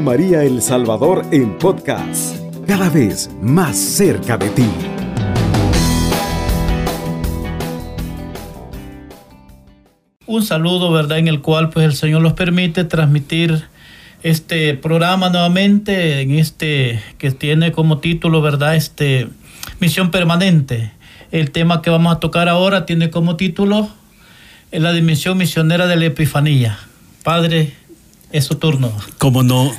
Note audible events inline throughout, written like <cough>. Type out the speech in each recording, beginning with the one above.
María El Salvador en podcast, cada vez más cerca de ti. Un saludo, ¿verdad? En el cual pues el Señor nos permite transmitir este programa nuevamente en este que tiene como título, ¿verdad? Este misión permanente. El tema que vamos a tocar ahora tiene como título la dimensión misionera de la Epifanía. Padre, es su turno. Como no,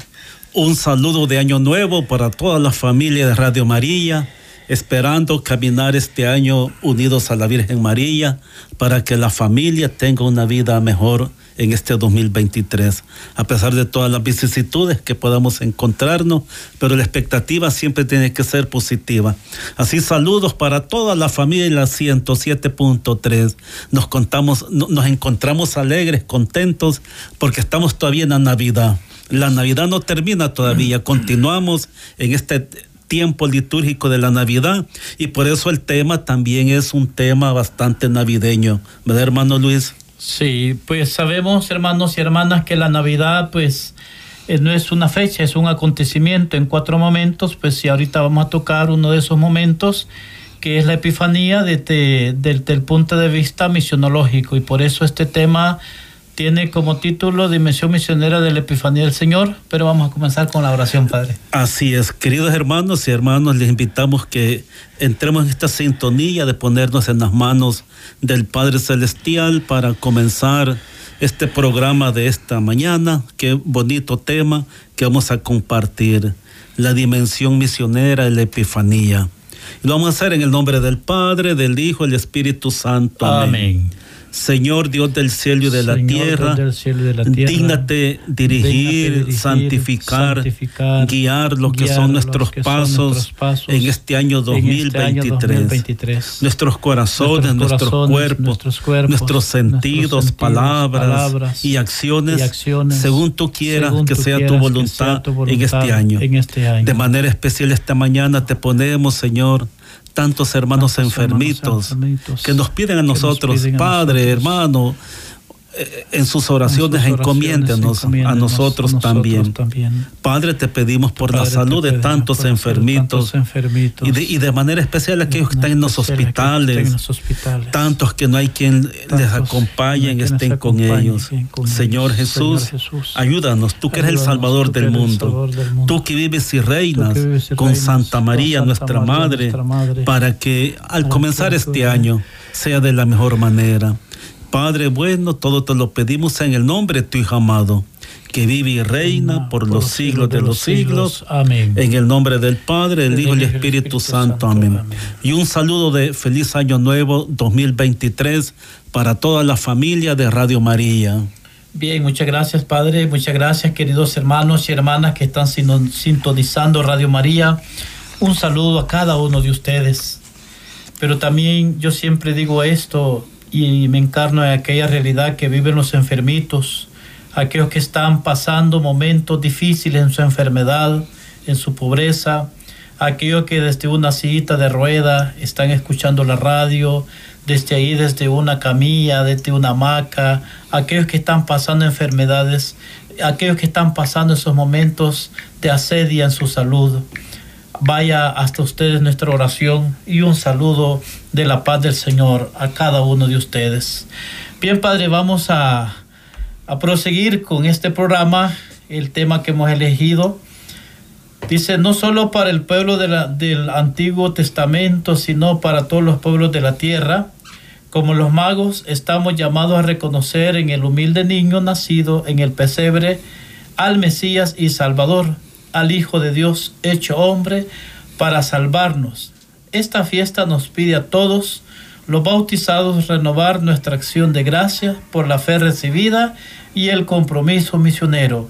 un saludo de Año Nuevo para toda la familia de Radio María, esperando caminar este año unidos a la Virgen María para que la familia tenga una vida mejor en este 2023, a pesar de todas las vicisitudes que podamos encontrarnos, pero la expectativa siempre tiene que ser positiva. Así saludos para toda la familia 107.3. Nos contamos, nos encontramos alegres, contentos, porque estamos todavía en la Navidad. La Navidad no termina todavía, continuamos en este tiempo litúrgico de la Navidad y por eso el tema también es un tema bastante navideño, ¿verdad, hermano Luis? Sí, pues sabemos, hermanos y hermanas, que la Navidad, pues, eh, no es una fecha, es un acontecimiento en cuatro momentos, pues si ahorita vamos a tocar uno de esos momentos, que es la Epifanía desde, desde el punto de vista misionológico, y por eso este tema tiene como título Dimensión Misionera de la Epifanía del Señor, pero vamos a comenzar con la oración, Padre. Así es, queridos hermanos y hermanos, les invitamos que entremos en esta sintonía de ponernos en las manos del Padre Celestial para comenzar este programa de esta mañana. Qué bonito tema que vamos a compartir, la dimensión misionera de la Epifanía. Y lo vamos a hacer en el nombre del Padre, del Hijo y del Espíritu Santo. Amén. Señor Dios del cielo y de, la tierra, dígnate dirigir, santificar, guiar lo que son nuestros pasos, en este año 2023. Nuestros corazones, nuestros, cuerpos, nuestros, sentidos, palabras, y, acciones, según tú quieras que, sea tu voluntad, en, este año. en este año. De manera especial esta mañana te ponemos, Señor, tantos hermanos, enfermitos, que nos piden a nosotros, Padre, hermano, en sus oraciones, encomiéndanos a nosotros, también. Padre, te pedimos por la salud de tantos enfermitos, Y, de, manera especial aquellos que están en los hospitales, tantos que no hay quien les acompañe estén con ellos. Señor Jesús, ayúdanos, tú que eres el Salvador del mundo, tú que vives y reinas con Santa María, nuestra Madre, para que al comenzar este año sea de la mejor manera. Padre bueno, todo te lo pedimos en el nombre de tu Hijo amado, que vive y reina por, los siglos de los siglos. Amén. En el nombre del Padre, el Hijo y el Espíritu Santo. Amén. Y un saludo de feliz año nuevo 2023 para toda la familia de Radio María. Bien, muchas gracias Padre, muchas gracias queridos hermanos y hermanas que están sintonizando Radio María. Un saludo a cada uno de ustedes. Pero también yo siempre digo esto, y me encarno en aquella realidad que viven los enfermitos, aquellos que están pasando momentos difíciles en su enfermedad, en su pobreza, aquellos que desde una cita de rueda están escuchando la radio, desde ahí, desde una camilla, desde una hamaca, aquellos que están pasando enfermedades, aquellos que están pasando esos momentos de asedia en su salud vaya hasta ustedes nuestra oración y un saludo de la paz del Señor a cada uno de ustedes. Bien, Padre, vamos a, a proseguir con este programa, el tema que hemos elegido. Dice, no solo para el pueblo de la, del Antiguo Testamento, sino para todos los pueblos de la tierra. Como los magos, estamos llamados a reconocer en el humilde niño nacido en el pesebre al Mesías y Salvador al Hijo de Dios hecho hombre para salvarnos. Esta fiesta nos pide a todos los bautizados renovar nuestra acción de gracia por la fe recibida y el compromiso misionero.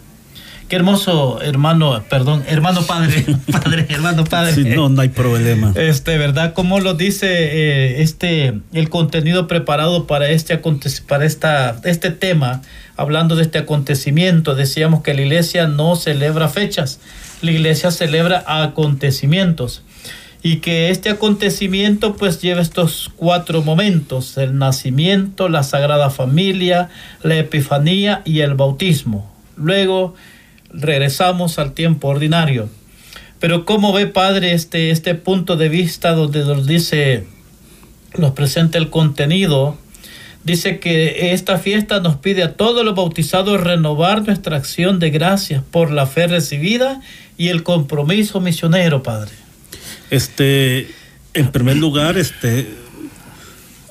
Qué hermoso, hermano, perdón, hermano padre, <laughs> padre, hermano padre. Sí, no, no hay problema. Este, ¿verdad? Como lo dice eh, este, el contenido preparado para este, para esta, este tema, hablando de este acontecimiento, decíamos que la iglesia no celebra fechas, la iglesia celebra acontecimientos y que este acontecimiento pues lleva estos cuatro momentos, el nacimiento, la sagrada familia, la epifanía y el bautismo. Luego regresamos al tiempo ordinario. Pero ¿cómo ve, Padre, este, este punto de vista donde nos dice, nos presenta el contenido? Dice que esta fiesta nos pide a todos los bautizados renovar nuestra acción de gracias por la fe recibida y el compromiso misionero, Padre. Este, en primer lugar, este,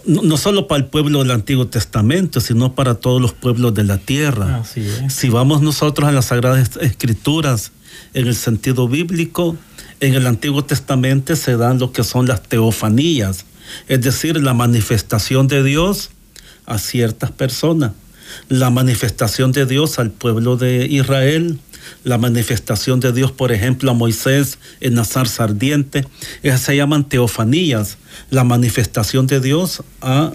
no, solo para el pueblo del Antiguo Testamento, sino para todos los pueblos de la tierra. Si vamos nosotros a las Sagradas Escrituras en el sentido bíblico, en el Antiguo Testamento se dan lo que son las teofanías, es decir, la manifestación de Dios a ciertas personas, la manifestación de Dios al pueblo de Israel, la manifestación de Dios, por ejemplo, a Moisés en la zarza ardiente. Esas se llaman teofanías, la manifestación de Dios a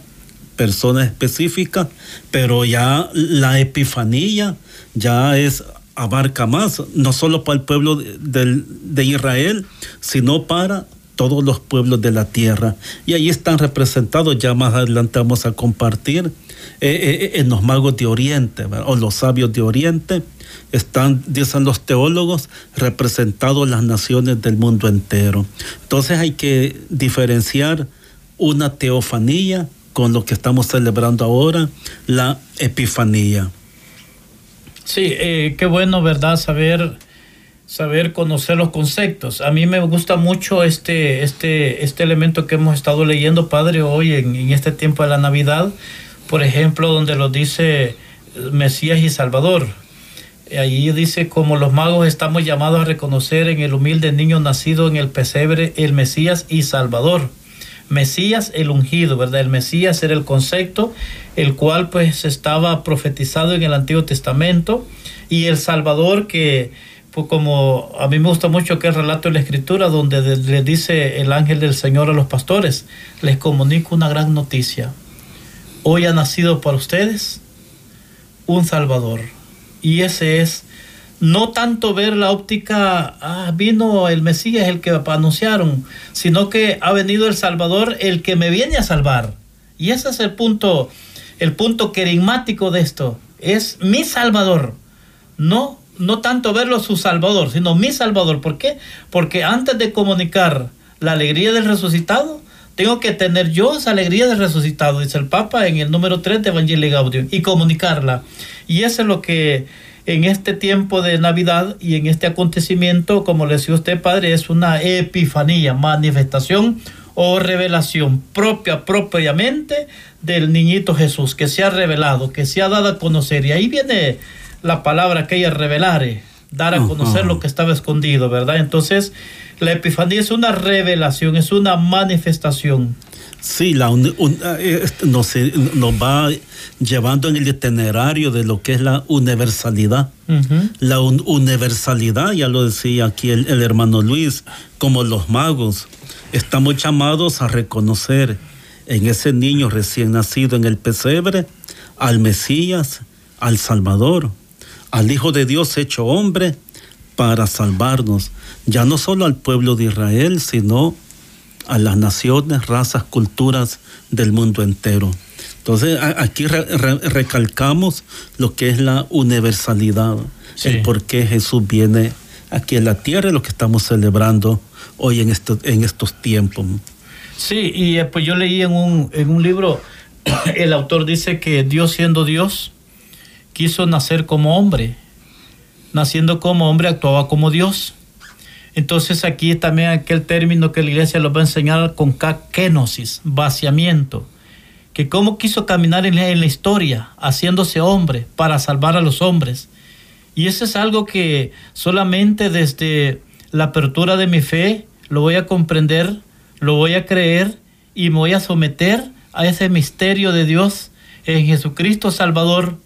personas específicas, pero ya la epifanía ya es abarca más, no solo para el pueblo de, Israel, sino para todos los pueblos de la tierra. Y ahí están representados, ya más adelante vamos a compartir, eh, eh, en los magos de Oriente, o los sabios de Oriente, están, dicen los teólogos, representados las naciones del mundo entero. Entonces hay que diferenciar una teofanía con lo que estamos celebrando ahora, la epifanía. Sí, eh, qué bueno, ¿verdad? Saber, saber conocer los conceptos. A mí me gusta mucho este, este, este elemento que hemos estado leyendo, Padre, hoy en, en este tiempo de la Navidad. Por ejemplo, donde lo dice Mesías y Salvador Ahí dice, como los magos estamos llamados a reconocer en el humilde niño nacido en el pesebre el Mesías y Salvador. Mesías el ungido, ¿verdad? El Mesías era el concepto, el cual pues estaba profetizado en el Antiguo Testamento y el Salvador que pues como a mí me gusta mucho que el relato de la Escritura donde le dice el ángel del Señor a los pastores, les comunico una gran noticia. Hoy ha nacido para ustedes un Salvador y ese es no tanto ver la óptica, ah, vino el Mesías, el que anunciaron, sino que ha venido el Salvador, el que me viene a salvar. Y ese es el punto, el punto querigmático de esto. Es mi Salvador. No, no tanto verlo su Salvador, sino mi Salvador. ¿Por qué? Porque antes de comunicar la alegría del resucitado, tengo que tener yo esa alegría del resucitado, dice el Papa en el número 3 de Evangelii Gaudium, y comunicarla. Y eso es lo que en este tiempo de Navidad y en este acontecimiento, como le decía usted, Padre, es una epifanía, manifestación o revelación propia, propiamente del niñito Jesús, que se ha revelado, que se ha dado a conocer. Y ahí viene la palabra que ella revelare, dar a conocer lo que estaba escondido, ¿verdad? Entonces, la epifanía es una revelación, es una manifestación. Sí, la eh, nos, nos, va llevando en el itinerario de lo que es la universalidad. La universalidad, ya lo decía aquí el, el, hermano Luis, como los magos, estamos llamados a reconocer en ese niño recién nacido en el pesebre al Mesías, al Salvador, al Hijo de Dios hecho hombre para salvarnos, ya no solo al pueblo de Israel, sino a las naciones, razas, culturas del mundo entero. Entonces aquí recalcamos lo que es la universalidad, el por qué Jesús viene aquí en la tierra y lo que estamos celebrando hoy en, en estos tiempos. Sí, y eh, pues yo leí en un, en un libro, <coughs> el autor dice que Dios siendo Dios, quiso nacer como hombre. Naciendo como hombre actuaba como Dios. Entonces aquí también aquel término que la iglesia lo va a enseñar con kenosis, vaciamiento, que cómo quiso caminar en la, historia, haciéndose hombre para salvar a los hombres. Y eso es algo que solamente desde la apertura de mi fe lo voy a comprender, lo voy a creer y me voy a someter a ese misterio de Dios en Jesucristo Salvador,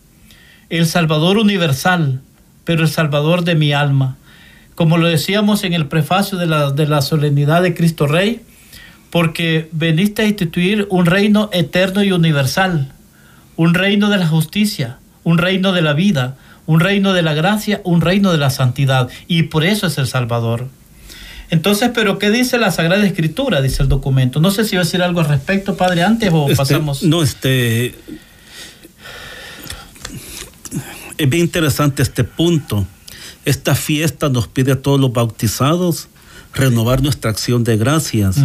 el Salvador universal, pero el Salvador de mi alma como lo decíamos en el prefacio de la, de la solemnidad de Cristo Rey, porque veniste a instituir un reino eterno y universal, un reino de la justicia, un reino de la vida, un reino de la gracia, un reino de la santidad, y por eso es el Salvador. Entonces, ¿pero qué dice la Sagrada Escritura? Dice el documento. No sé si va a decir algo al respecto, Padre, antes o este, pasamos. No, este. Es bien interesante este punto. Esta fiesta nos pide a todos los bautizados renovar nuestra acción de gracias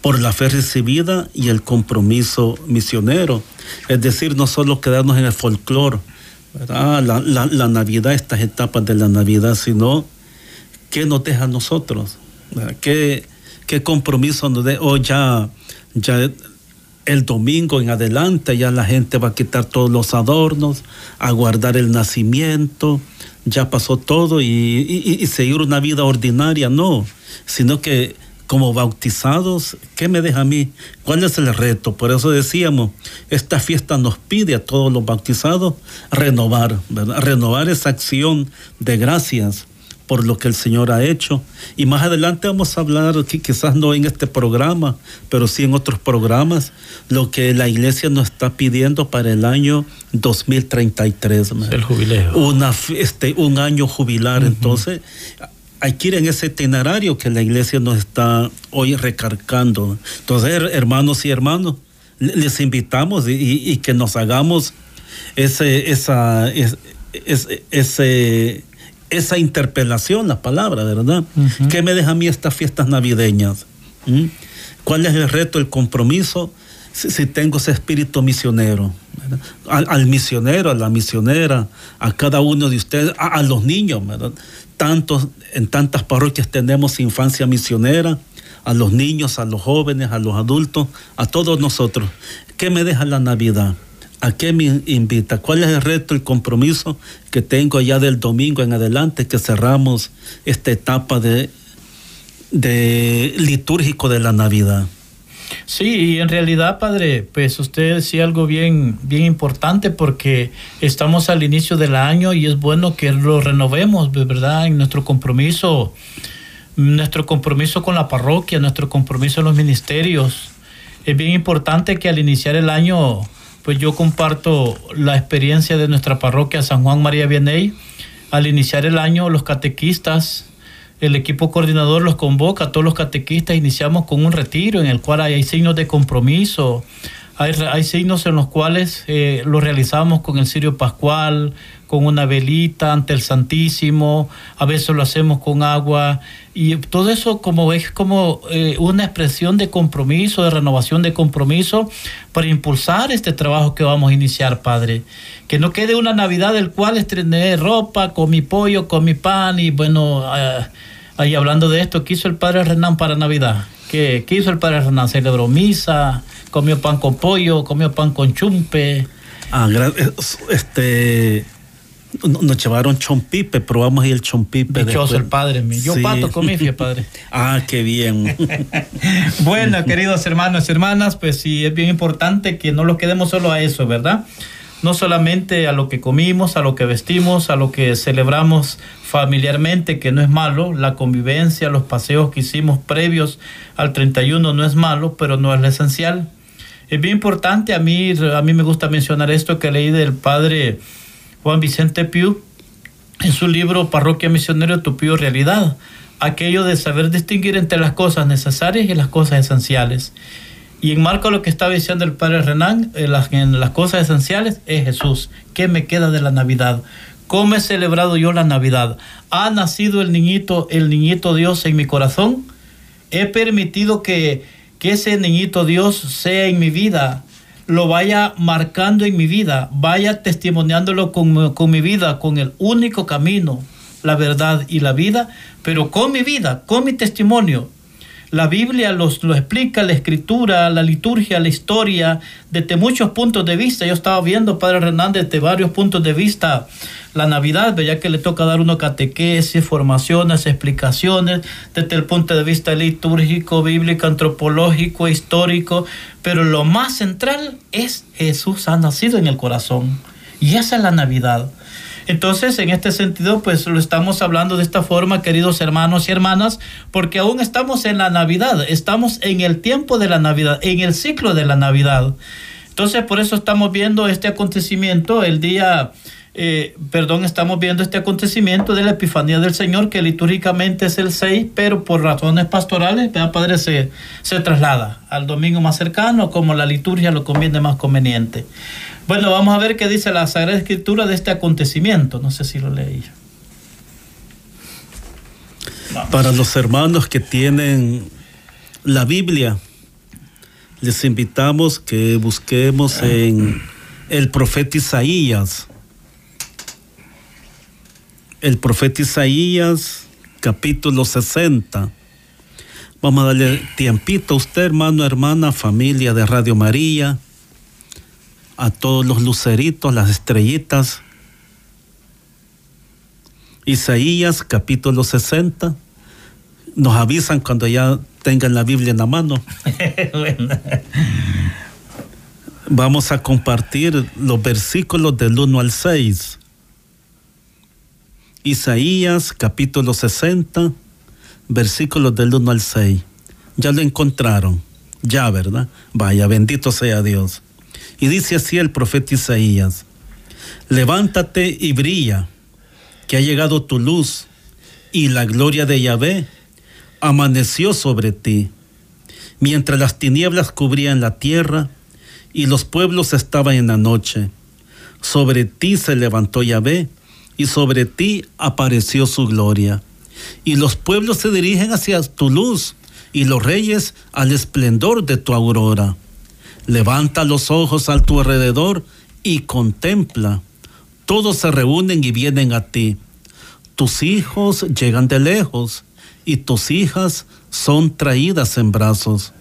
por la fe recibida y el compromiso misionero. Es decir, no solo quedarnos en el folclore, la, la, Navidad, estas etapas de la Navidad, sino qué nos deja a nosotros, ¿Qué, qué compromiso nos deja. Hoy ya, ya el domingo en adelante ya la gente va a quitar todos los adornos, a guardar el nacimiento, ya pasó todo y, seguir una vida ordinaria, no, sino que como bautizados, ¿qué me deja a mí? ¿Cuál es el reto? Por eso decíamos, esta fiesta nos pide a todos los bautizados renovar, ¿verdad? Renovar esa acción de gracias por lo que el Señor ha hecho. Y más adelante vamos a hablar, quizás no en este programa, pero sí en otros programas, lo que la iglesia nos está pidiendo para el año 2033. El jubileo. Una, este, un año jubilar. Entonces, hay que ir en ese itinerario que la iglesia nos está hoy recargando. Entonces, hermanos y hermanos, les invitamos y, que nos hagamos ese, esa, ese esa interpelación, la palabra, ¿verdad? ¿Qué me deja a mí estas fiestas navideñas? ¿Mm? ¿Cuál es el reto, el compromiso? Si, tengo ese espíritu misionero, al, misionero, a la misionera, a cada uno de ustedes, a, los niños, ¿verdad? Tantos, en tantas parroquias tenemos infancia misionera, a los niños, a los jóvenes, a los adultos, a todos nosotros. ¿Qué me deja la Navidad? ¿A qué me invita? ¿Cuál es el reto, el compromiso que tengo ya del domingo en adelante que cerramos esta etapa de, de litúrgico de la Navidad? Sí, y en realidad, padre, pues usted decía algo bien, bien importante porque estamos al inicio del año y es bueno que lo renovemos, ¿verdad? En nuestro compromiso, nuestro compromiso con la parroquia, nuestro compromiso en los ministerios. Es bien importante que al iniciar el año pues yo comparto la experiencia de nuestra parroquia San Juan María Vianney. Al iniciar el año, los catequistas, el equipo coordinador los convoca, todos los catequistas iniciamos con un retiro en el cual hay, signos de compromiso, hay, signos en los cuales eh, lo realizamos con el cirio pascual, con una velita ante el Santísimo, a veces lo hacemos con agua y todo eso como es como eh, una expresión de compromiso, de renovación de compromiso para impulsar este trabajo que vamos a iniciar, Padre. Que no quede una Navidad del cual estrené ropa, con mi pollo, con mi pan y bueno, eh, ahí hablando de esto, ¿qué hizo el Padre Renan para Navidad? ¿Qué, ¿Qué hizo el Padre Renan? Celebró misa, comió pan con pollo, comió pan con chumpe. Ah, este nos llevaron chompipe, probamos ahí el chompipe. Dichoso el padre mío. Yo pato comí, padre. <laughs> ah, qué bien. <laughs> bueno, queridos hermanos y hermanas, pues sí, es bien importante que no lo quedemos solo a eso, ¿verdad? No solamente a lo que comimos, a lo que vestimos, a lo que celebramos familiarmente, que no es malo, la convivencia, los paseos que hicimos previos al 31 no es malo, pero no es lo esencial. Es bien importante, a mí, a mí me gusta mencionar esto que leí del padre Juan Vicente Piu en su libro Parroquia Misionero Tu Piu Realidad, aquello de saber distinguir entre las cosas necesarias y las cosas esenciales. Y en marco lo que estaba diciendo el padre Renan, en las, en las cosas esenciales es Jesús. ¿Qué me queda de la Navidad? ¿Cómo he celebrado yo la Navidad? ¿Ha nacido el niñito, el niñito Dios en mi corazón? ¿He permitido que, que ese niñito Dios sea en mi vida? lo vaya marcando en mi vida, vaya testimoniándolo con, con, mi vida, con el único camino, la verdad y la vida, pero con mi vida, con mi testimonio. La Biblia los, lo explica, la escritura, la liturgia, la historia, desde muchos puntos de vista. Yo estaba viendo, Padre Hernández, desde varios puntos de vista la Navidad, ya que le toca dar uno catequesis, formaciones, explicaciones, desde el punto de vista litúrgico, bíblico, antropológico, histórico, pero lo más central es Jesús ha nacido en el corazón. Y esa es la Navidad. Entonces, en este sentido, pues lo estamos hablando de esta forma, queridos hermanos y hermanas, porque aún estamos en la Navidad, estamos en el tiempo de la Navidad, en el ciclo de la Navidad. Entonces, por eso estamos viendo este acontecimiento el día... Eh, perdón, estamos viendo este acontecimiento de la Epifanía del Señor, que litúrgicamente es el 6, pero por razones pastorales, Padre, se, se traslada al domingo más cercano, como la liturgia lo conviene más conveniente. Bueno, vamos a ver qué dice la Sagrada Escritura de este acontecimiento. No sé si lo leí. Para los hermanos que tienen la Biblia, les invitamos que busquemos en el profeta Isaías. El profeta Isaías, capítulo 60. Vamos a darle tiempito a usted, hermano, hermana, familia de Radio María, a todos los luceritos, las estrellitas. Isaías, capítulo 60 nos avisan cuando ya tengan la Biblia en la mano. <laughs> Vamos a compartir los versículos del 1 al 6. Isaías capítulo 60, versículos del 1 al 6. Ya lo encontraron, ya, ¿verdad? Vaya, bendito sea Dios. Y dice así el profeta Isaías, levántate y brilla, que ha llegado tu luz, y la gloria de Yahvé amaneció sobre ti, mientras las tinieblas cubrían la tierra y los pueblos estaban en la noche. Sobre ti se levantó Yahvé y sobre ti apareció su gloria. Y los pueblos se dirigen hacia tu luz y los reyes al esplendor de tu aurora. Levanta los ojos a tu alrededor y contempla. Todos se reúnen y vienen a ti. Tus hijos llegan de lejos y tus hijas son traídas en brazos.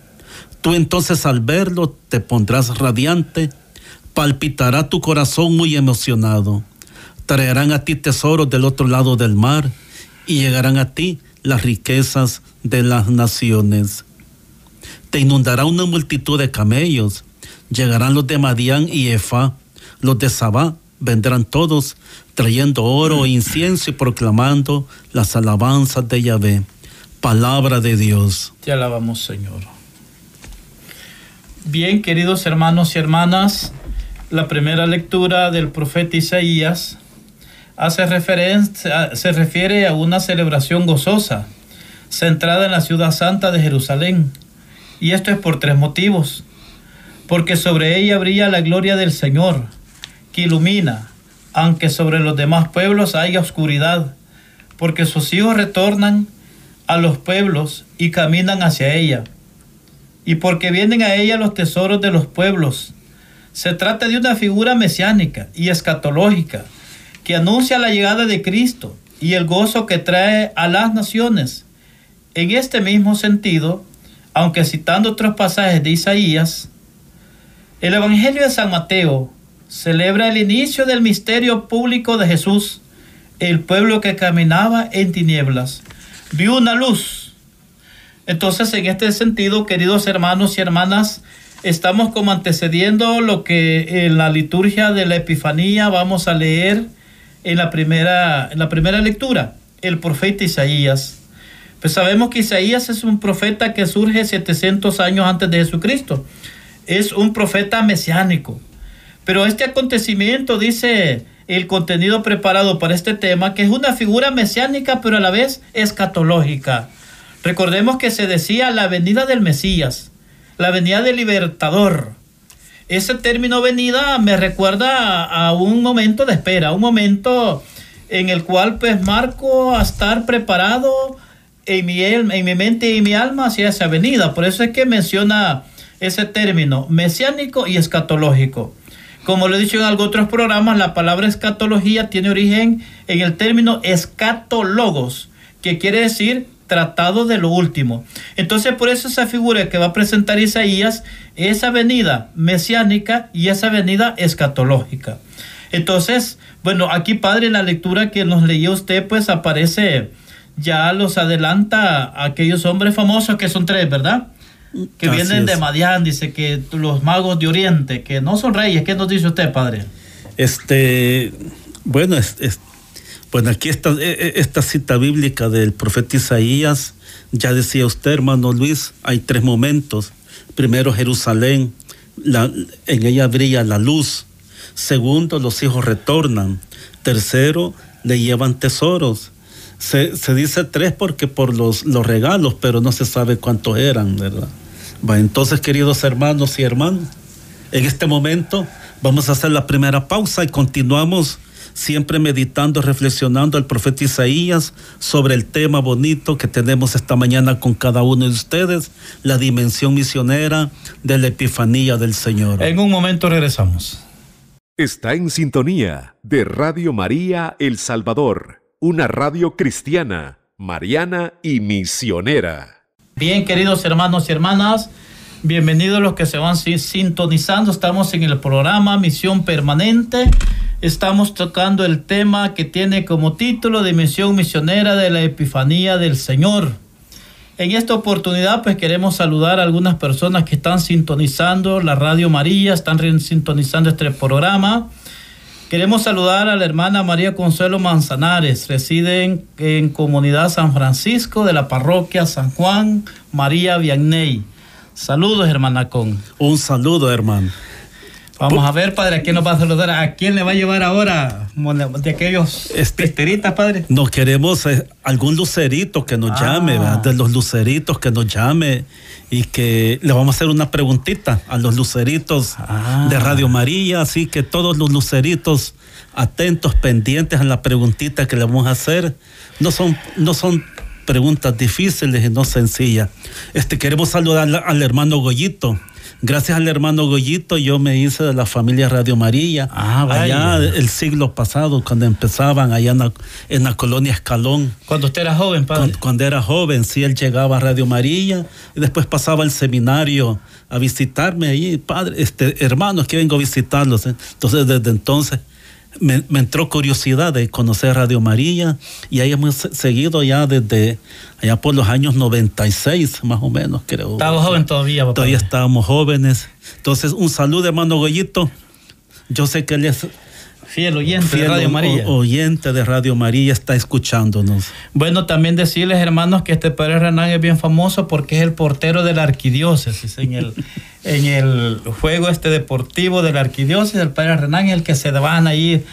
Tú entonces al verlo te pondrás radiante, palpitará tu corazón muy emocionado. Traerán a ti tesoros del otro lado del mar y llegarán a ti las riquezas de las naciones. Te inundará una multitud de camellos, llegarán los de Madián y Efa, los de Sabá, vendrán todos trayendo oro e incienso y proclamando las alabanzas de Yahvé palabra de Dios. Te alabamos, Señor. Bien, queridos hermanos y hermanas, la primera lectura del profeta Isaías hace referencia, se refiere a una celebración gozosa, centrada en la ciudad santa de Jerusalén. Y esto es por tres motivos. Porque sobre ella brilla la gloria del Señor, que ilumina, aunque sobre los demás pueblos haya oscuridad, porque sus hijos retornan a los pueblos y caminan hacia ella. Y porque vienen a ella los tesoros de los pueblos. Se trata de una figura mesiánica y escatológica que anuncia la llegada de Cristo y el gozo que trae a las naciones. En este mismo sentido, aunque citando otros pasajes de Isaías, el Evangelio de San Mateo celebra el inicio del misterio público de Jesús, el pueblo que caminaba en tinieblas vio una luz. Entonces, en este sentido, queridos hermanos y hermanas, estamos como antecediendo lo que en la liturgia de la Epifanía vamos a leer en la primera, en la primera lectura, el profeta Isaías. Pues sabemos que Isaías es un profeta que surge 700 años antes de Jesucristo. Es un profeta mesiánico. Pero este acontecimiento, dice el contenido preparado para este tema, que es una figura mesiánica, pero a la vez escatológica. Recordemos que se decía la venida del Mesías, la venida del libertador. Ese término venida me recuerda a, un momento de espera, un momento en el cual pues marco a estar preparado en mi, en mi mente y mi alma hacia esa venida. Por eso es que menciona ese término mesiánico y escatológico. Como lo he dicho en algunos otros programas, la palabra escatología tiene origen en el término escatologos, que quiere decir tratado de lo último. Entonces, por eso esa figura que va a presentar Isaías, esa venida mesiánica y esa venida escatológica. Entonces, bueno, aquí Padre, en la lectura que nos leyó usted, pues aparece, ya los adelanta aquellos hombres famosos que son tres, ¿verdad? que vienen de Madián, dice que los magos de Oriente, que no son reyes. ¿Qué nos dice usted, padre? Este, bueno, bueno aquí está e, e, esta cita bíblica del profeta Isaías. Ya decía usted, hermano Luis, hay tres momentos. Primero, Jerusalén, en ella brilla la luz. Segundo, los hijos retornan. Tercero, le llevan tesoros. Se, dice tres porque por los, los regalos, pero no se sabe cuántos eran, ¿verdad? entonces, queridos hermanos y hermanas, en este momento vamos a hacer la primera pausa y continuamos siempre meditando, reflexionando el profeta Isaías sobre el tema bonito que tenemos esta mañana con cada uno de ustedes, la dimensión misionera de la Epifanía del Señor. En un momento regresamos. Está en sintonía de Radio María El Salvador, una radio cristiana, mariana y misionera. Bien, queridos hermanos y hermanas, bienvenidos los que se van sintonizando. Estamos en el programa Misión Permanente. Estamos tocando el tema que tiene como título Dimensión Misionera de la Epifanía del Señor. En esta oportunidad, pues queremos saludar a algunas personas que están sintonizando la Radio María, están sintonizando este programa. Queremos saludar a la hermana María Consuelo Manzanares, reside en, Comunidad San Francisco de la parroquia San Juan María Vianney. Saludos, hermana Con. Un saludo, hermano. Vamos a ver, padre, ¿a quién nos va a saludar? ¿A quién le va a llevar ahora de aquellos este, padre? Nos queremos eh, algún lucerito que nos llame, ah. de los luceritos que nos llame y que le vamos a hacer una preguntita a los luceritos ah. de Radio María, así que todos los luceritos atentos, pendientes a la preguntita que le vamos a hacer. No son, no son preguntas difíciles y no sencillas. Este, queremos saludar al hermano Goyito gracias al hermano Goyito yo me hice de la familia Radio María. Ah, allá el siglo pasado, cuando empezaban allá en la, colonia Escalón. Cuando usted era joven, padre. Cuando, era joven, sí, él llegaba a Radio María y después pasaba al seminario a visitarme ahí, padre, este, hermanos, que vengo a visitarlos. ¿eh? Entonces, desde entonces me, entró curiosidad de conocer Radio María y ahí hemos seguido ya desde allá por los años 96 más o menos creo. Estaba joven todavía, papá. Todavía estábamos jóvenes. Entonces un saludo hermano Goyito. Yo sé que él es Fiel oyente de Radio María. oyente de Radio María está escuchándonos. Bueno, también decirles, hermanos, que este padre Renán es bien famoso porque es el portero de la arquidiócesis. En el, <laughs> en el juego este deportivo de la arquidiócesis, el padre Renán es el que se van ahí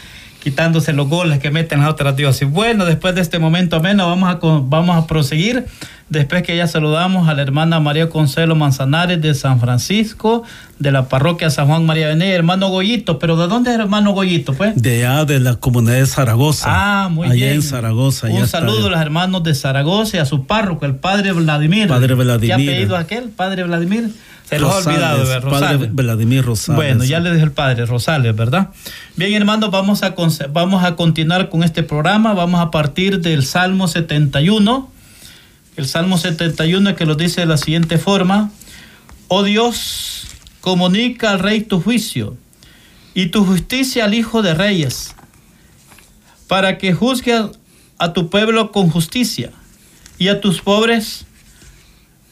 quitándose los goles que meten las otras dioses. Bueno, después de este momento menos vamos a, vamos a proseguir. Después que ya saludamos a la hermana María Consuelo Manzanares de San Francisco, de la parroquia San Juan María Venegas, hermano Goyito. ¿Pero de dónde es hermano Goyito, pues? De allá, de la comunidad de Zaragoza. Ah, muy allá en Zaragoza. Un saludo a los hermanos de Zaragoza y a su párroco, el padre Vladimir. Padre Vladimir. ¿Qué apellido aquel? Padre Vladimir. Se lo ha olvidado, Rosales. Padre Vladimir Rosales. Bueno, ya le dije el padre Rosales, ¿verdad? Bien, hermanos, vamos a, vamos a continuar con este programa. Vamos a partir del Salmo 71. El Salmo 71 que lo dice de la siguiente forma. Oh Dios, comunica al rey tu juicio y tu justicia al Hijo de Reyes, para que juzgue a tu pueblo con justicia y a tus pobres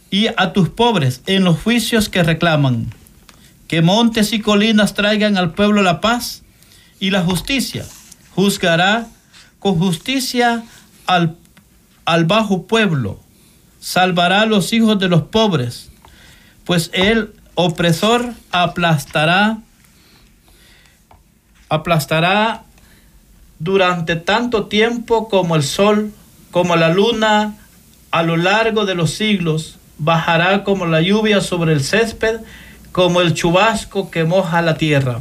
y a tus pobres en los juicios que reclaman. Que montes y colinas traigan al pueblo la paz y la justicia. Juzgará con justicia al, al bajo pueblo. Salvará a los hijos de los pobres, pues el opresor aplastará aplastará durante tanto tiempo como el sol, como la luna, a lo largo de los siglos bajará como la lluvia sobre el césped, como el chubasco que moja la tierra.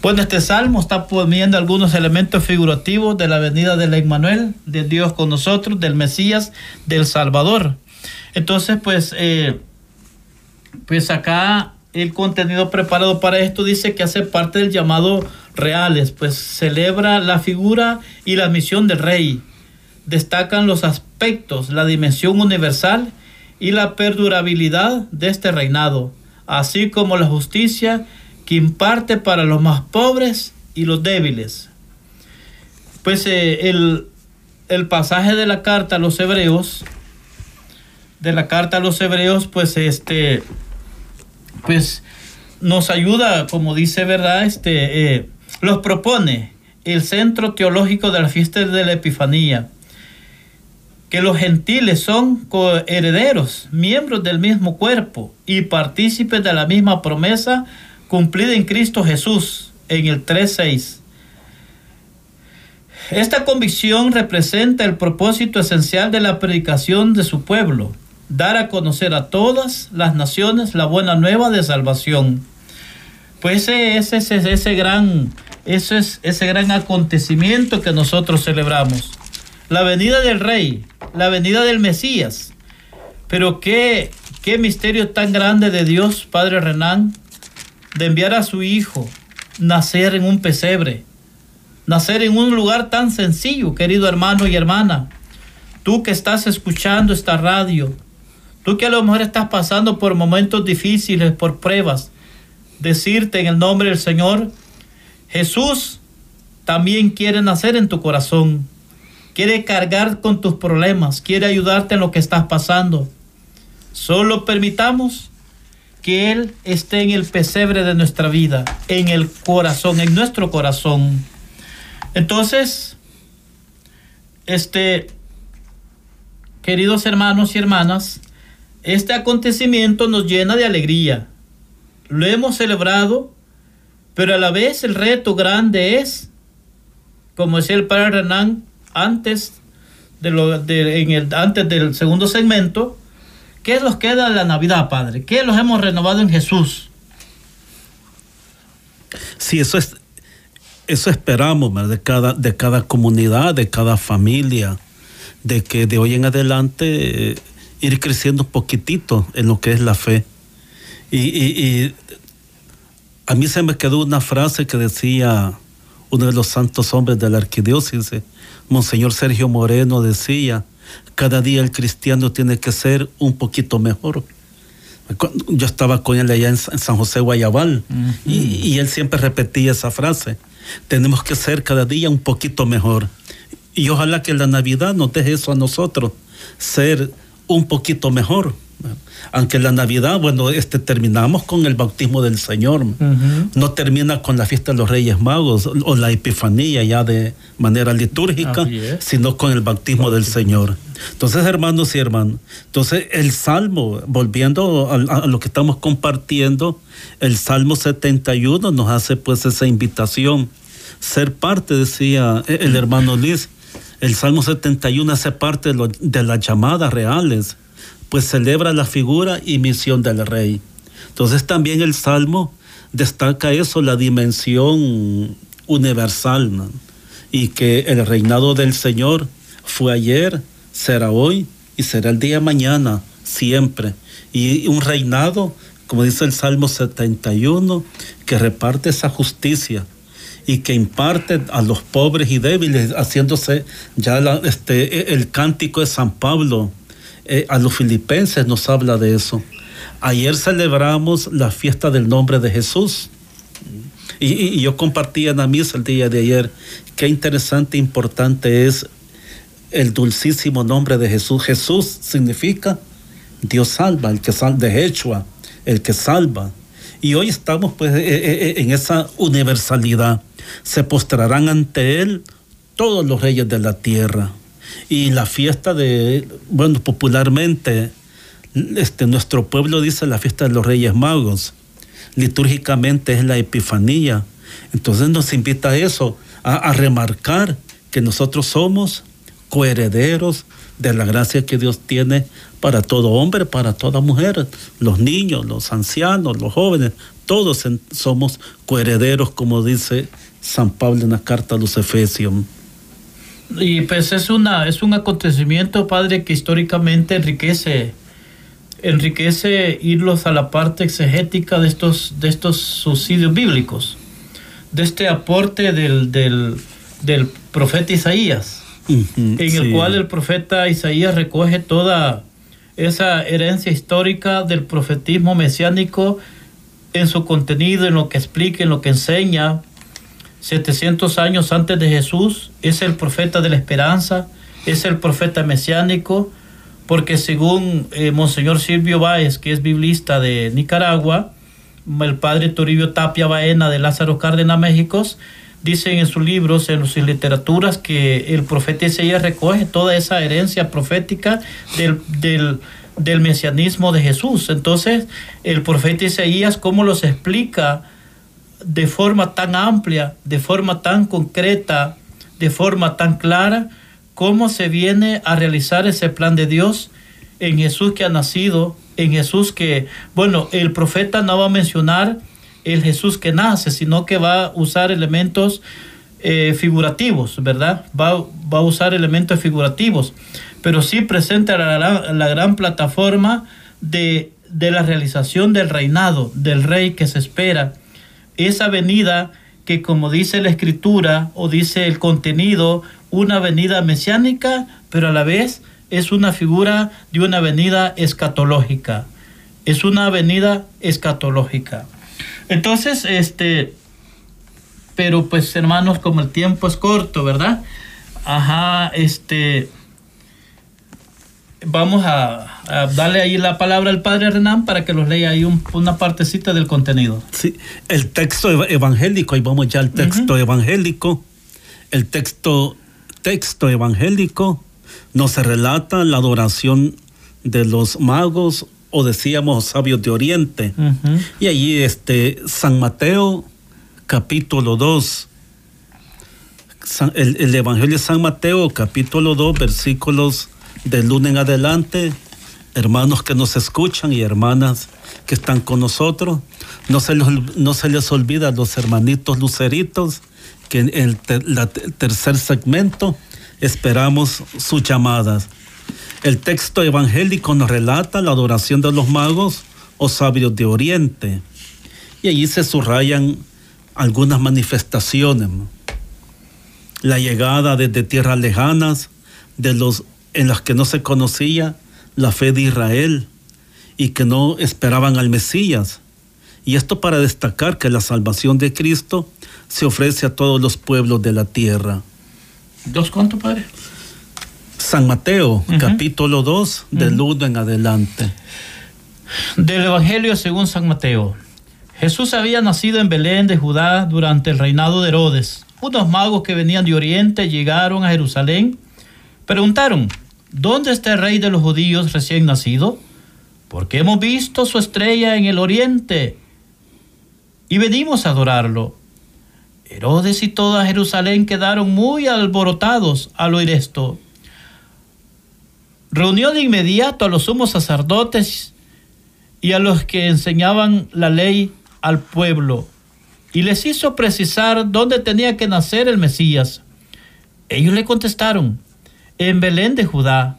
Bueno, este salmo está poniendo algunos elementos figurativos de la venida del Emmanuel, de Dios con nosotros, del Mesías, del Salvador. Entonces, pues, eh, pues acá el contenido preparado para esto dice que hace parte del llamado reales, pues celebra la figura y la misión del rey. Destacan los aspectos, la dimensión universal y la perdurabilidad de este reinado, así como la justicia que imparte para los más pobres y los débiles. Pues eh, el, el, pasaje de la carta a los hebreos, de la carta a los hebreos, pues este, pues nos ayuda, como dice, ¿verdad? Este, eh, los propone el centro teológico de la fiesta de la Epifanía que los gentiles son coherederos, miembros del mismo cuerpo y partícipes de la misma promesa cumplida en Cristo Jesús en el 3.6. Esta convicción representa el propósito esencial de la predicación de su pueblo, dar a conocer a todas las naciones la buena nueva de salvación. Pues ese es ese, ese, gran Eso es ese gran acontecimiento que nosotros celebramos. La venida del Rey, la venida del Mesías. Pero qué, qué misterio tan grande de Dios, Padre Renán, de enviar a su Hijo, nacer en un pesebre, nacer en un lugar tan sencillo, querido hermano y hermana. Tú que estás escuchando esta radio, tú que a lo mejor estás pasando por momentos difíciles, por pruebas, decirte en el nombre del Señor, Jesús también quiere nacer en tu corazón, quiere cargar con tus problemas, quiere ayudarte en lo que estás pasando. Solo permitamos que Él esté en el pesebre de nuestra vida, en el corazón, en nuestro corazón. Entonces, este, queridos hermanos y hermanas, este acontecimiento nos llena de alegría. Lo hemos celebrado, pero a la vez el reto grande es, como decía el padre Renan antes, antes del segundo segmento, ¿Qué nos queda de la Navidad, Padre? ¿Qué los hemos renovado en Jesús? Sí, eso es, eso esperamos de cada, de cada comunidad, de cada familia, de que de hoy en adelante eh, ir creciendo un poquitito en lo que es la fe. Y, y, a mí se me quedó una frase que decía uno de los santos hombres de la arquidiócesis, Monseñor Sergio Moreno, decía, cada día el cristiano tiene que ser un poquito mejor. Yo estaba con él allá en San José Guayabal y, él siempre repetía esa frase. Tenemos que ser cada día un poquito mejor. Y ojalá que la Navidad nos deje eso a nosotros, ser un poquito mejor. Aunque la Navidad, bueno, este, terminamos con el bautismo del Señor, no termina con la fiesta de los Reyes Magos o la Epifanía ya de manera litúrgica, sino con el bautismo, del Señor. Entonces, hermanos y hermanas, entonces el Salmo, volviendo a, lo que estamos compartiendo, el Salmo 71 nos hace pues esa invitación, ser parte, decía el hermano Liz, el Salmo 71 hace parte de, las llamadas reales pues celebra la figura y misión del rey. Entonces también el Salmo destaca eso, la dimensión universal, y que el reinado del Señor fue ayer, será hoy y será el día mañana, siempre. Y un reinado, como dice el Salmo 71, que reparte esa justicia y que imparte a los pobres y débiles, haciéndose ya este, el cántico de San Pablo, eh, a los filipenses nos habla de eso. Ayer celebramos la fiesta del nombre de Jesús. Y, yo compartí en la misa el día de ayer qué interesante e importante es el dulcísimo nombre de Jesús. Jesús significa Dios salva, el que salva de Hechua, el que salva. Y hoy estamos pues eh, eh, en esa universalidad. Se postrarán ante Él todos los reyes de la tierra y la fiesta de, bueno, popularmente, este, nuestro pueblo dice la fiesta de los Reyes Magos. Litúrgicamente es la Epifanía. Entonces nos invita a eso, a, remarcar que nosotros somos coherederos de la gracia que Dios tiene para todo hombre, para toda mujer, los niños, los ancianos, los jóvenes, todos somos coherederos, como dice San Pablo en la carta a los Efesios. Y pues es, una, es un acontecimiento, padre, que históricamente enriquece, enriquece irlos a la parte exegética de estos, de estos subsidios bíblicos, de este aporte del, del, profeta Isaías, en el cual el profeta Isaías recoge toda esa herencia histórica del profetismo mesiánico en su contenido, en lo que explica, en lo que enseña, 700 años antes de Jesús, es el profeta de la esperanza, es el profeta mesiánico, porque según eh, Monseñor Silvio Báez, que es biblista de Nicaragua, el padre Toribio Tapia Baena de Lázaro Cárdenas, México, dicen en sus libros, en sus literaturas, que el profeta Isaías recoge toda esa herencia profética del, del, del mesianismo de Jesús. Entonces, el profeta Isaías, ¿cómo los explica? De forma tan amplia, de forma tan concreta, de forma tan clara, cómo se viene a realizar ese plan de Dios en Jesús que ha nacido, en Jesús que, bueno, el profeta no va a mencionar el Jesús que nace, sino que va a usar elementos eh, figurativos, ¿verdad? Va, va, a usar elementos figurativos, pero sí presenta la, la gran plataforma de, de, la realización del reinado, del rey que se espera. Esa venida que como dice la escritura o dice el contenido, una venida mesiánica, pero a la vez es una figura de una venida escatológica. Es una venida escatológica. Entonces, este, pero pues hermanos, como el tiempo es corto, ¿verdad? Ajá, este, vamos a, darle ahí la palabra al padre Renan para que nos lea ahí una partecita del contenido. Sí, el texto evangélico, y vamos ya al texto evangélico. El texto, texto evangélico nos relata la adoración de los magos o decíamos sabios de Oriente. Y allí este, San Mateo capítulo 2. el, el, Evangelio de San Mateo capítulo 2 versículos del lunes en adelante. Hermanos que nos escuchan y hermanas que están con nosotros. No se no se les olvida a los hermanitos luceritos que en el tercer segmento esperamos sus llamadas. El texto evangélico nos relata la adoración de los magos o sabios de Oriente. Y allí se subrayan algunas manifestaciones. La llegada desde tierras lejanas, de los en las que no se conocía la fe de Israel y que no esperaban al Mesías. Y esto para destacar que la salvación de Cristo se ofrece a todos los pueblos de la tierra. ¿Dos cuánto, padre? San Mateo, capítulo 2, del 1 en adelante. Del Evangelio según San Mateo. Jesús había nacido en Belén de Judá durante el reinado de Herodes. Unos magos que venían de Oriente llegaron a Jerusalén. Preguntaron, ¿dónde está el rey de los judíos recién nacido? Porque hemos visto su estrella en el oriente y venimos a adorarlo. Herodes y toda Jerusalén quedaron muy alborotados al oír esto reunió de inmediato a los sumos sacerdotes y a los que enseñaban la ley al pueblo y les hizo precisar dónde tenía que nacer el Mesías. Ellos le contestaron, en Belén de Judá,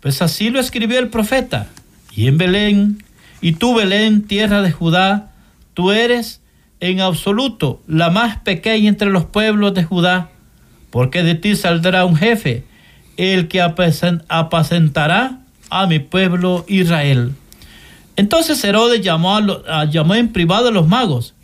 pues así lo escribió el profeta, y en Belén, y tú Belén, tierra de Judá, tú eres en absoluto la más pequeña entre los pueblos de Judá, porque de ti saldrá un jefe el que apacentará a mi pueblo Israel. Entonces Herodes llamó, a llamó en privado a los magos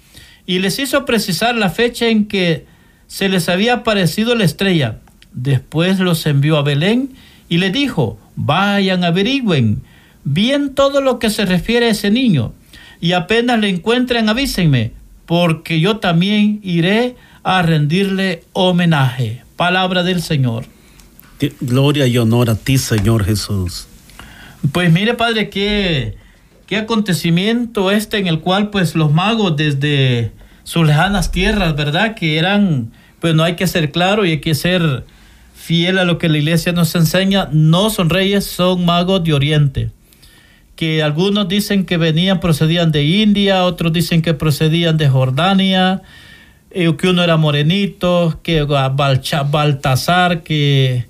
y les hizo precisar la fecha en que se les había aparecido la estrella. Después los envió a Belén y le dijo, vayan, averigüen bien todo lo que se refiere a ese niño y apenas le encuentren avísenme, porque yo también iré a rendirle homenaje. Palabra del Señor. Gloria y honor a ti, Señor Jesús. Pues mire, Padre, qué, qué acontecimiento este en el cual pues los magos desde sus lejanas tierras, ¿verdad? Que eran, pues no hay que ser claro y hay que ser fiel a lo que la iglesia nos enseña, no son reyes, son magos de Oriente. Que algunos dicen que venían, procedían de India, otros dicen que procedían de Jordania, eh, que uno era morenito, que Baltasar, que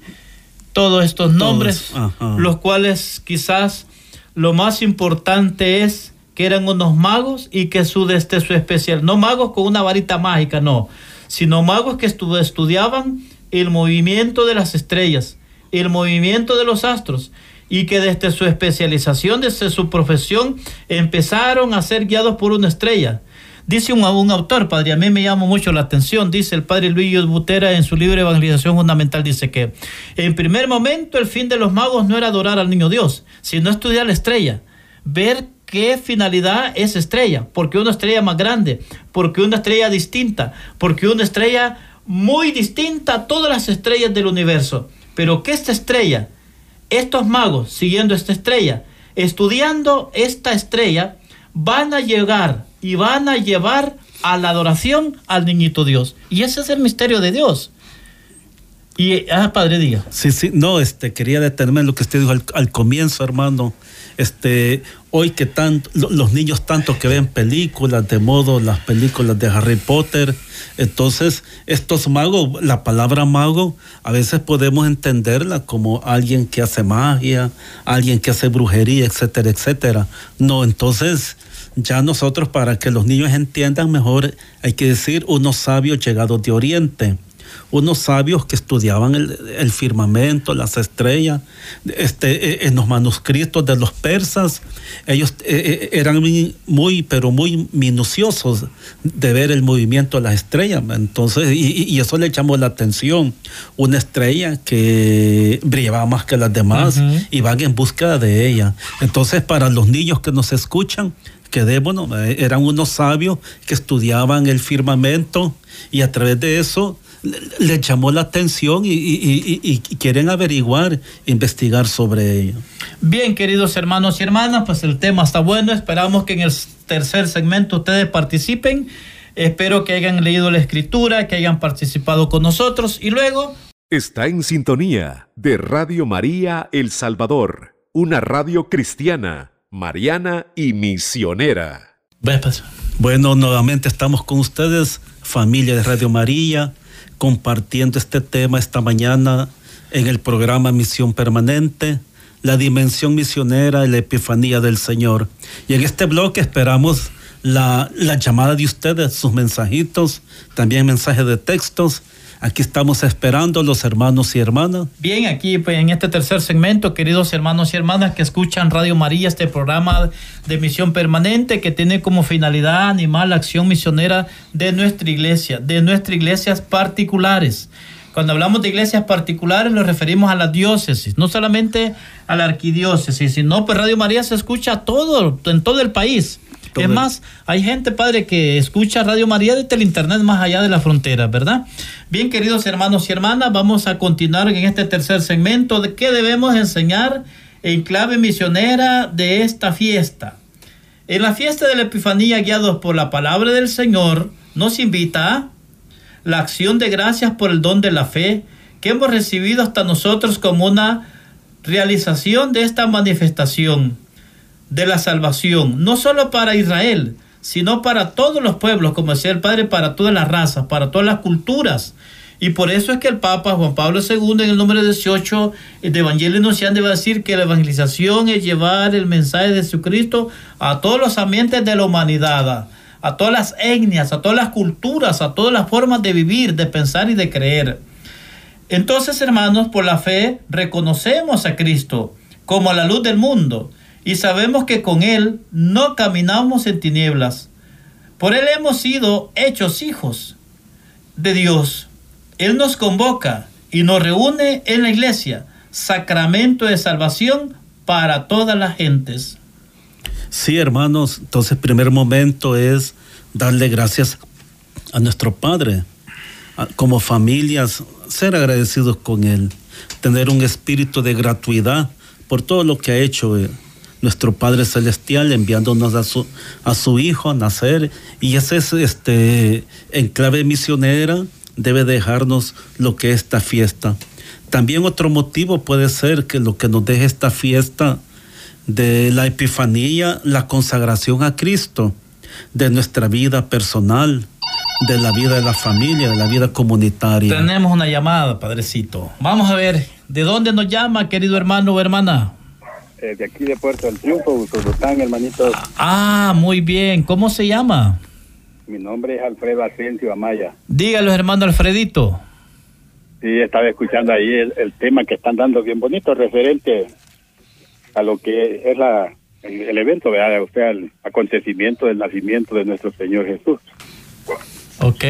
todos estos nombres, los cuales quizás lo más importante es que eran unos magos y que su, este, su especial, no magos con una varita mágica, no, sino magos que estudiaban el movimiento de las estrellas, el movimiento de los astros, y que desde su especialización, desde su profesión, empezaron a ser guiados por una estrella. Dice un, autor, padre, a mí me llama mucho la atención, dice el padre Luis Butera en su libro Evangelización Fundamental, dice que en primer momento el fin de los magos no era adorar al niño Dios, sino estudiar la estrella, ver qué finalidad es estrella, porque una estrella más grande, porque una estrella distinta, porque una estrella muy distinta a todas las estrellas del universo. Pero que esta estrella, estos magos siguiendo esta estrella, estudiando esta estrella, van a llegar y van a llevar a la adoración al niñito Dios. Y ese es el misterio de Dios. Y, ah, padre, diga. Sí, sí, no, este, quería detenerme en lo que usted dijo al, comienzo, hermano. Este, hoy que tanto, los niños tanto que ven películas, de modo las películas de Harry Potter, entonces estos magos, la palabra mago, a veces podemos entenderla como alguien que hace magia, alguien que hace brujería, etcétera, etcétera. No, entonces ya nosotros para que los niños entiendan mejor, hay que decir unos sabios llegados de Oriente unos sabios que estudiaban el, firmamento, las estrellas, este, en los manuscritos de los persas, ellos e, e, eran muy, pero muy minuciosos de ver el movimiento de las estrellas. Entonces, y, eso le llamó la atención. Una estrella que brillaba más que las demás y van en búsqueda de ella. Entonces, para los niños que nos escuchan, quedémonos, eh, eran unos sabios que estudiaban el firmamento y a través de eso le llamó la atención y, quieren averiguar, investigar sobre ello. Bien, queridos hermanos y hermanas, pues el tema está bueno. Esperamos que en el tercer segmento ustedes participen. Espero que hayan leído la escritura, que hayan participado con nosotros y luego... Está en sintonía de Radio María El Salvador, una radio cristiana, mariana y misionera. Pues. Bueno, nuevamente estamos con ustedes, familia de Radio María compartiendo este tema esta mañana en el programa Misión Permanente, la dimensión misionera y la epifanía del Señor. Y en este bloque esperamos la, la llamada de ustedes, sus mensajitos, también mensajes de textos Aquí estamos esperando los hermanos y hermanas. Bien, aquí pues, en este tercer segmento, queridos hermanos y hermanas que escuchan Radio María, este programa de misión permanente que tiene como finalidad animar la acción misionera de nuestra iglesia, de nuestras iglesias particulares. Cuando hablamos de iglesias particulares nos referimos a la diócesis, no solamente a la arquidiócesis, sino pues Radio María se escucha todo, en todo el país. Es más, hay gente, padre, que escucha Radio María desde el Internet más allá de la frontera, ¿verdad? Bien, queridos hermanos y hermanas, vamos a continuar en este tercer segmento de qué debemos enseñar en clave misionera de esta fiesta. En la fiesta de la Epifanía, guiados por la palabra del Señor, nos invita a la acción de gracias por el don de la fe que hemos recibido hasta nosotros como una realización de esta manifestación de la salvación, no solo para Israel, sino para todos los pueblos, como decía el Padre, para todas las razas, para todas las culturas. Y por eso es que el Papa Juan Pablo II en el número 18 de Evangelio Nunciante va a decir que la evangelización es llevar el mensaje de Jesucristo a todos los ambientes de la humanidad, a todas las etnias, a todas las culturas, a todas las formas de vivir, de pensar y de creer. Entonces, hermanos, por la fe reconocemos a Cristo como la luz del mundo y sabemos que con Él no caminamos en tinieblas. Por Él hemos sido hechos hijos de Dios. Él nos convoca y nos reúne en la iglesia, sacramento de salvación para todas las gentes. Sí, hermanos, entonces primer momento es darle gracias a nuestro Padre, como familias, ser agradecidos con Él, tener un espíritu de gratuidad por todo lo que ha hecho eh, nuestro Padre Celestial enviándonos a su, Hijo a nacer. Y ese es este, en clave misionera, debe dejarnos lo que es esta fiesta. También otro motivo puede ser que lo que nos deje esta fiesta de la Epifanía, la consagración a Cristo, de nuestra vida personal, de la vida de la familia, de la vida comunitaria. Tenemos una llamada, Padrecito. Vamos a ver, ¿de dónde nos llama, querido hermano o hermana? Eh, de aquí de Puerto del Triunfo, Usulután, hermanito. Ah, muy bien. ¿Cómo se llama? Mi nombre es Alfredo Asensio Amaya. Dígalo, hermano Alfredito. Sí, estaba escuchando ahí el, tema que están dando bien bonito referente a lo que es la, el, evento, ¿verdad? o sea, el acontecimiento del nacimiento de nuestro Señor Jesús. Ok.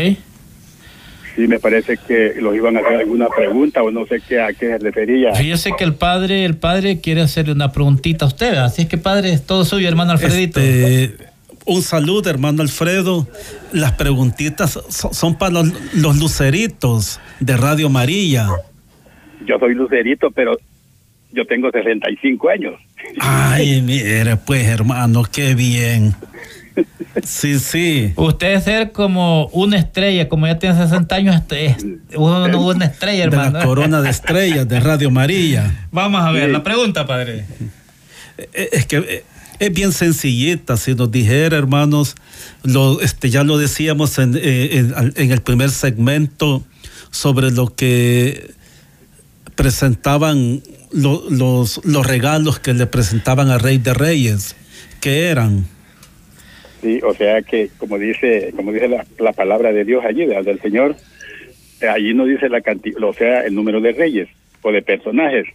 Sí, me parece que los iban a hacer alguna pregunta o no sé qué a qué se refería. Fíjese que el padre, el padre quiere hacerle una preguntita a usted, así es que padre, es todo suyo, hermano Alfredito. Este, un saludo, hermano Alfredo. Las preguntitas son, para los, luceritos de Radio María. Yo soy lucerito, pero yo tengo 65 años. Ay, mire, pues hermano, qué bien. Sí, sí. Usted es ser como una estrella, como ya tiene 60 años, este, es una estrella, hermano. De la corona de estrellas de Radio María. Vamos a ver, la pregunta, padre. Eh, eh, es que eh, es bien sencillita, si nos dijera, hermanos, lo, este, ya lo decíamos en, en el primer segmento sobre lo que presentaban los, los regalos que le presentaban al Rey de Reyes, ¿qué eran? Sí, o sea que como dice, como dice la, palabra de Dios allí, del Señor, eh, allí no dice la cantidad, o sea, el número de reyes o de personajes.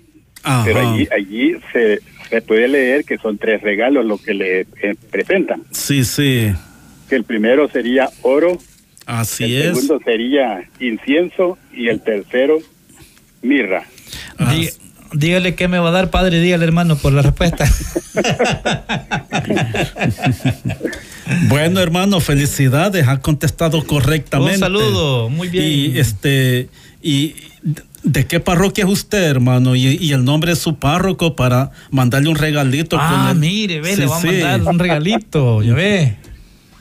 Pero allí, allí se, se puede leer que son tres regalos lo que le eh, presentan. Sí, sí. Que el primero sería oro. Así es. El segundo sería incienso y el tercero mirra. Dígale qué me va a dar, padre, dígale, hermano, por la respuesta. <laughs> bueno, hermano, felicidades, ha contestado correctamente. Un saludo, muy bien. Y este, y ¿De qué parroquia es usted, hermano? Y, el nombre de su párroco para mandarle un regalito. Ah, mire, ve, le vamos a mandar un regalito, ya ve.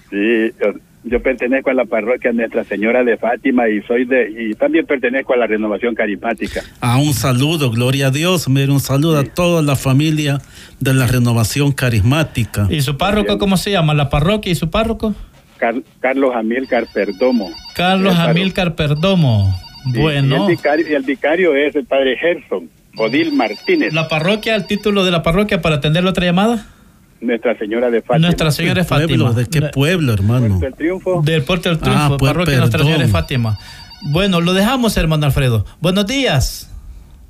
Sí, yo pertenezco a la parroquia Nuestra Señora de Fátima y soy de y también pertenezco a la renovación carismática. Ah, un saludo, gloria a Dios, mire, un saludo a toda la familia de la renovación carismática. ¿Y su párroco cómo se llama? ¿La parroquia y su párroco? Carlos Amílcar Perdomo. Carlos Amílcar Perdomo. Bueno. Y el, vicario, es el padre Gerson, Odil Martínez. ¿La parroquia, el título de la parroquia para atender la otra llamada? Nuestra Señora de Fátima. Nuestra Señora de Fátima. ¿De qué pueblo, hermano? Puerto del Triunfo. Del Puerto del Triunfo, ah, pues, parroquia Nuestra Señora de Fátima. Bueno, lo dejamos, hermano Alfredo. Buenos días.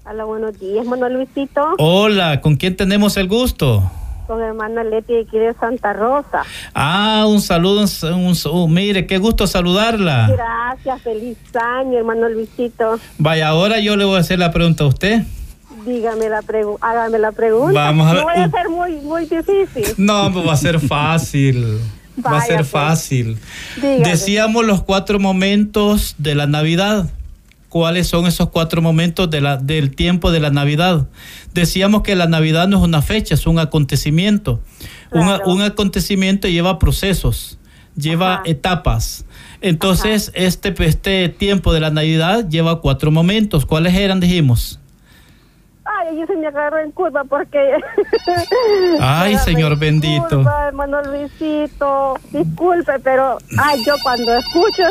Hola, buenos días, hermano Luisito. Hola, ¿con quién tenemos el gusto? Con hermana Leti de aquí de Santa Rosa. Ah, un saludo, un, mire, qué gusto saludarla. Gracias, feliz año, hermano Luisito. Vaya, ahora yo le voy a hacer la pregunta a usted. Dígame la pregunta, hágame la pregunta. Vamos a. No voy a ser muy, muy difícil. No, pues va a ser fácil. va a <laughs> ser pues. fácil. Decíamos los cuatro momentos de la Navidad. ¿Cuáles son esos cuatro momentos de la, del tiempo de la Navidad? Decíamos que la Navidad no es una fecha, es un acontecimiento. un acontecimiento lleva procesos, lleva etapas. Entonces, este, este tiempo de la Navidad lleva cuatro momentos. ¿Cuáles eran, dijimos? Ay, yo se me agarró en curva porque... <laughs> Ay, Señor bendito. Hermano Luisito, disculpe, pero ay, yo cuando escucho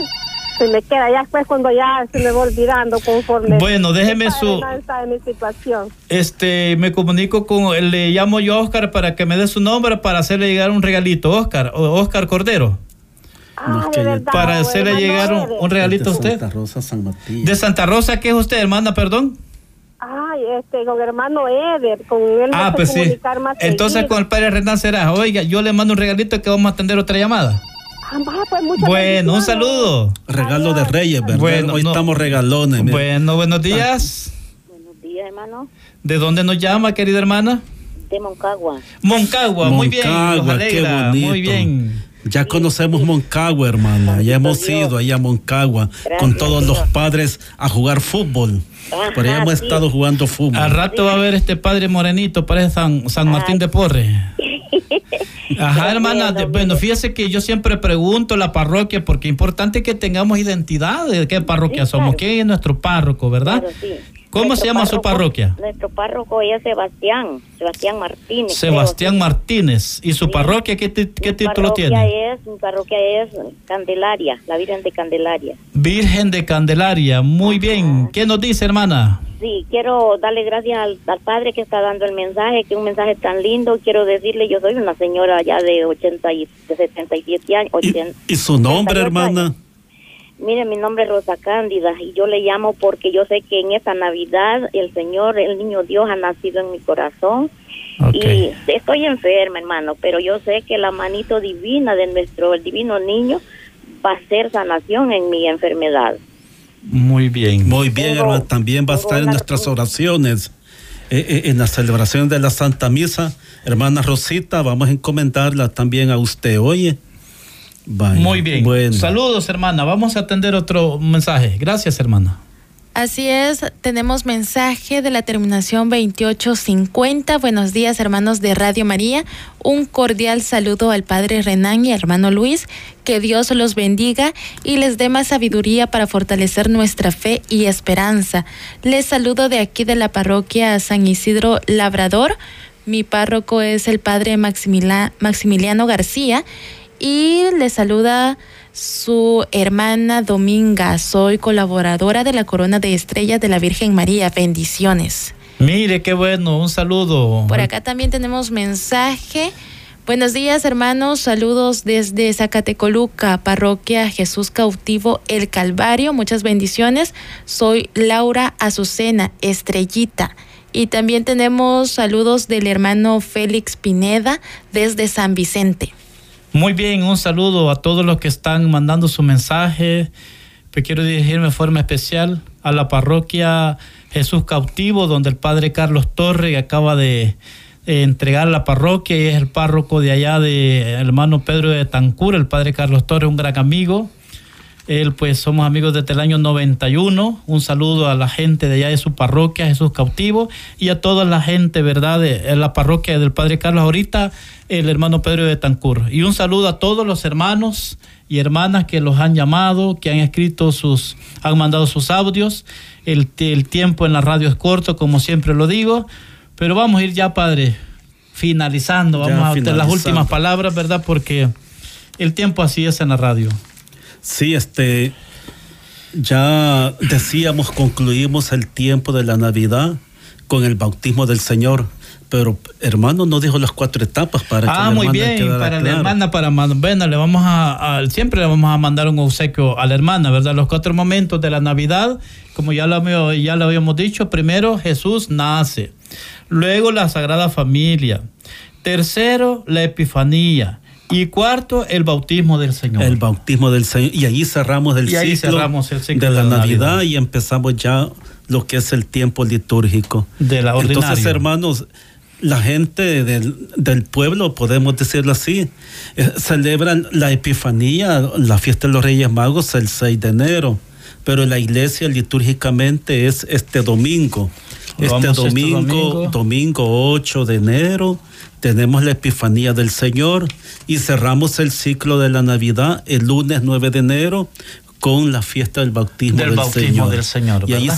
se me queda ya después cuando ya se me va olvidando conforme bueno déjeme su mi situación. Este me comunico con le llamo yo a Oscar para que me dé su nombre para hacerle llegar un regalito Oscar Oscar Cordero. Ah, para hacerle llegar un, regalito a usted de Santa Rosa San Martín. De Santa Rosa qué es usted hermana perdón Ay, este, con hermano Eder, con él ah, pues sí. Entonces con el padre Renan será, oiga, yo le mando un regalito que vamos a atender otra llamada. Ah, pues bueno, un saludo. Regalo de Reyes, ¿verdad? Bueno, Hoy estamos regalones. Bueno, buenos días. Buenos días, hermano. ¿De dónde nos llama, querida hermana? De Moncagua. Moncagua, muy bien. Moncagua, Muy bien. Ya conocemos Moncagua, hermana. Ya hemos ido allá a Moncagua con todos los padres a jugar fútbol. Por ahí hemos estado jugando fútbol. Al rato va a ver este padre morenito, parece San, San Martín de Porre. <laughs> Ajá, hermana. bueno, fíjese que yo siempre pregunto la parroquia porque es importante que tengamos identidad de qué parroquia somos, quién es nuestro párroco, ¿verdad? ¿Cómo se llama su parroquia? Nuestro párroco es Sebastián, Sebastián Martínez. Sebastián Martínez. ¿Y su parroquia qué, qué título tiene? Es, mi parroquia es Candelaria, la Virgen de Candelaria. Virgen de Candelaria, muy bien. ¿Qué nos dice, hermana? Sí, quiero darle gracias al, padre que está dando el mensaje, que es un mensaje tan lindo. Quiero decirle, yo soy una señora ya de 80 y de 77 años. ¿Y, su nombre, hermana? Mire, mi nombre es Rosa Cándida y yo le llamo porque yo sé que en esta Navidad el Señor, el Niño Dios ha nacido en mi corazón. Y estoy enferma, hermano, pero yo sé que la manito divina de nuestro el divino niño va a ser sanación en mi enfermedad. Muy bien. Muy bien, hermano. También va a estar en nuestras oraciones. Eh, eh, en la celebración de la Santa Misa, hermana Rosita, vamos a encomendarla también a usted, oye. Muy bien. Saludos, hermana. Vamos a atender otro mensaje. Gracias, hermana. Así es, tenemos mensaje de la terminación 2850. Buenos días, hermanos de Radio María. Un cordial saludo al Padre Renán y hermano Luis. Que Dios los bendiga y les dé más sabiduría para fortalecer nuestra fe y esperanza. Les saludo de aquí de la parroquia San Isidro Labrador. Mi párroco es el Padre Maximiliano García y les saluda su hermana Dominga. Soy colaboradora de la Corona de Estrellas de la Virgen María. Bendiciones. Mire, qué bueno, un saludo. Por acá también tenemos mensaje. Buenos días, hermanos. Saludos desde Zacatecoluca, parroquia Jesús Cautivo, El Calvario. Muchas bendiciones. Soy Laura Azucena, Estrellita. Y también tenemos saludos del hermano Félix Pineda desde San Vicente. Muy bien, un saludo a todos los que están mandando su mensaje. Pues quiero dirigirme de forma especial a la parroquia Jesús Cautivo, donde el padre Carlos Torre acaba de, entregar la parroquia y es el párroco de allá de hermano Pedro de Tancura, el padre Carlos Torre, un gran amigo. Él, pues, somos amigos desde el año 91. Un saludo a la gente de allá de su parroquia, Jesús Cautivo, y a toda la gente, ¿verdad?, de la parroquia del Padre Carlos. Ahorita, el hermano Pedro de Tancur. Y un saludo a todos los hermanos y hermanas que los han llamado, que han escrito sus, han mandado sus audios. El, tiempo en la radio es corto, como siempre lo digo. Pero vamos a ir ya, Padre, finalizando. Vamos a tener las últimas palabras, ¿verdad? Porque el tiempo así es en la radio. Sí, este, ya decíamos, concluimos el tiempo de la Navidad con el bautismo del Señor. Pero hermano no dijo las cuatro etapas para ah, muy bien, para la hermana, para bueno, le vamos a, siempre le vamos a mandar un obsequio a la hermana, ¿verdad? Los cuatro momentos de la Navidad, como ya lo, ya lo habíamos dicho, primero Jesús nace, luego la Sagrada Familia, tercero la Epifanía, y cuarto, el bautismo del Señor. El bautismo del Señor. Y ahí cerramos el, ciclo, de, la, Navidad, y empezamos ya lo que es el tiempo litúrgico. De la ordinaria. Entonces, hermanos, la gente del, pueblo, podemos decirlo así, eh, celebran la Epifanía, la fiesta de los Reyes Magos, el 6 de enero. Pero la iglesia litúrgicamente es este domingo. Este, este domingo, domingo 8 de enero tenemos la Epifanía del Señor y cerramos el ciclo de la Navidad el lunes 9 de enero con la fiesta del bautismo, del, Señor. Y ahí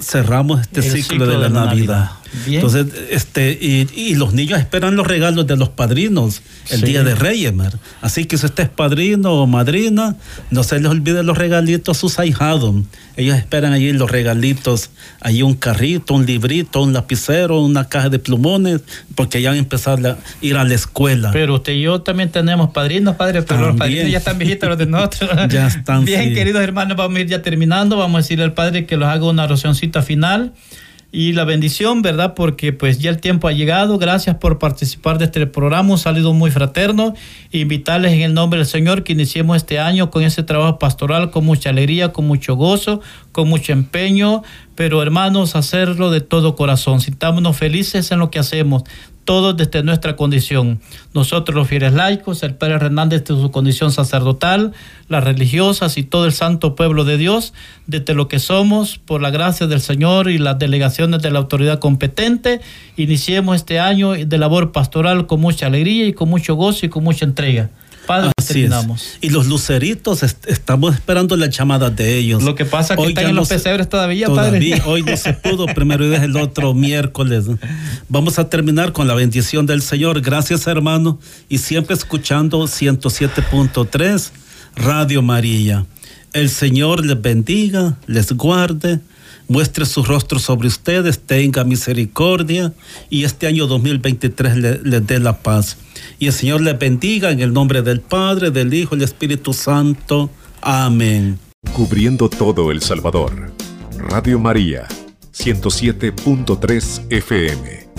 cerramos este ciclo, de, la, Navidad. Entonces, este, y, los niños esperan los regalos de los padrinos el día de Reyes, Así que si usted es padrino o madrina, no se les olvide los regalitos a sus ahijados. Ellos esperan allí los regalitos, allí un carrito, un librito, un lapicero, una caja de plumones, porque ya han empezado a ir a la escuela. Pero usted y yo también tenemos padrinos, padres, pero los padrinos ya están viejitos los de nosotros. <laughs> ya están. Bien, queridos hermanos, vamos a ir ya terminando. Vamos a decirle al padre que los haga una oracióncita final y la bendición, ¿verdad? Porque pues ya el tiempo ha llegado. Gracias por participar de este programa. Un saludo muy fraterno. Invitarles en el nombre del Señor que iniciemos este año con ese trabajo pastoral con mucha alegría, con mucho gozo, con mucho empeño, pero hermanos, hacerlo de todo corazón. Sintámonos felices en lo que hacemos todos desde nuestra condición. Nosotros los fieles laicos, el Padre Hernández desde su condición sacerdotal, las religiosas y todo el santo pueblo de Dios, desde lo que somos, por la gracia del Señor y las delegaciones de la autoridad competente, iniciemos este año de labor pastoral con mucha alegría y con mucho gozo y con mucha entrega. Así Y los luceritos, estamos esperando las llamadas de ellos. Lo que pasa es que están en los pesebres todavía, padre. <laughs> Hoy no se pudo, primero y el otro miércoles. Vamos a terminar con la bendición del Señor. Gracias, hermano. Y siempre escuchando 107.3 Radio María. El Señor les bendiga, les guarde muestre su rostro sobre ustedes, tenga misericordia y este año 2023 les dé la paz. Y el Señor les bendiga en el nombre del Padre, del Hijo y del Espíritu Santo. Amén. Cubriendo todo El Salvador. Radio María, 107.3 FM.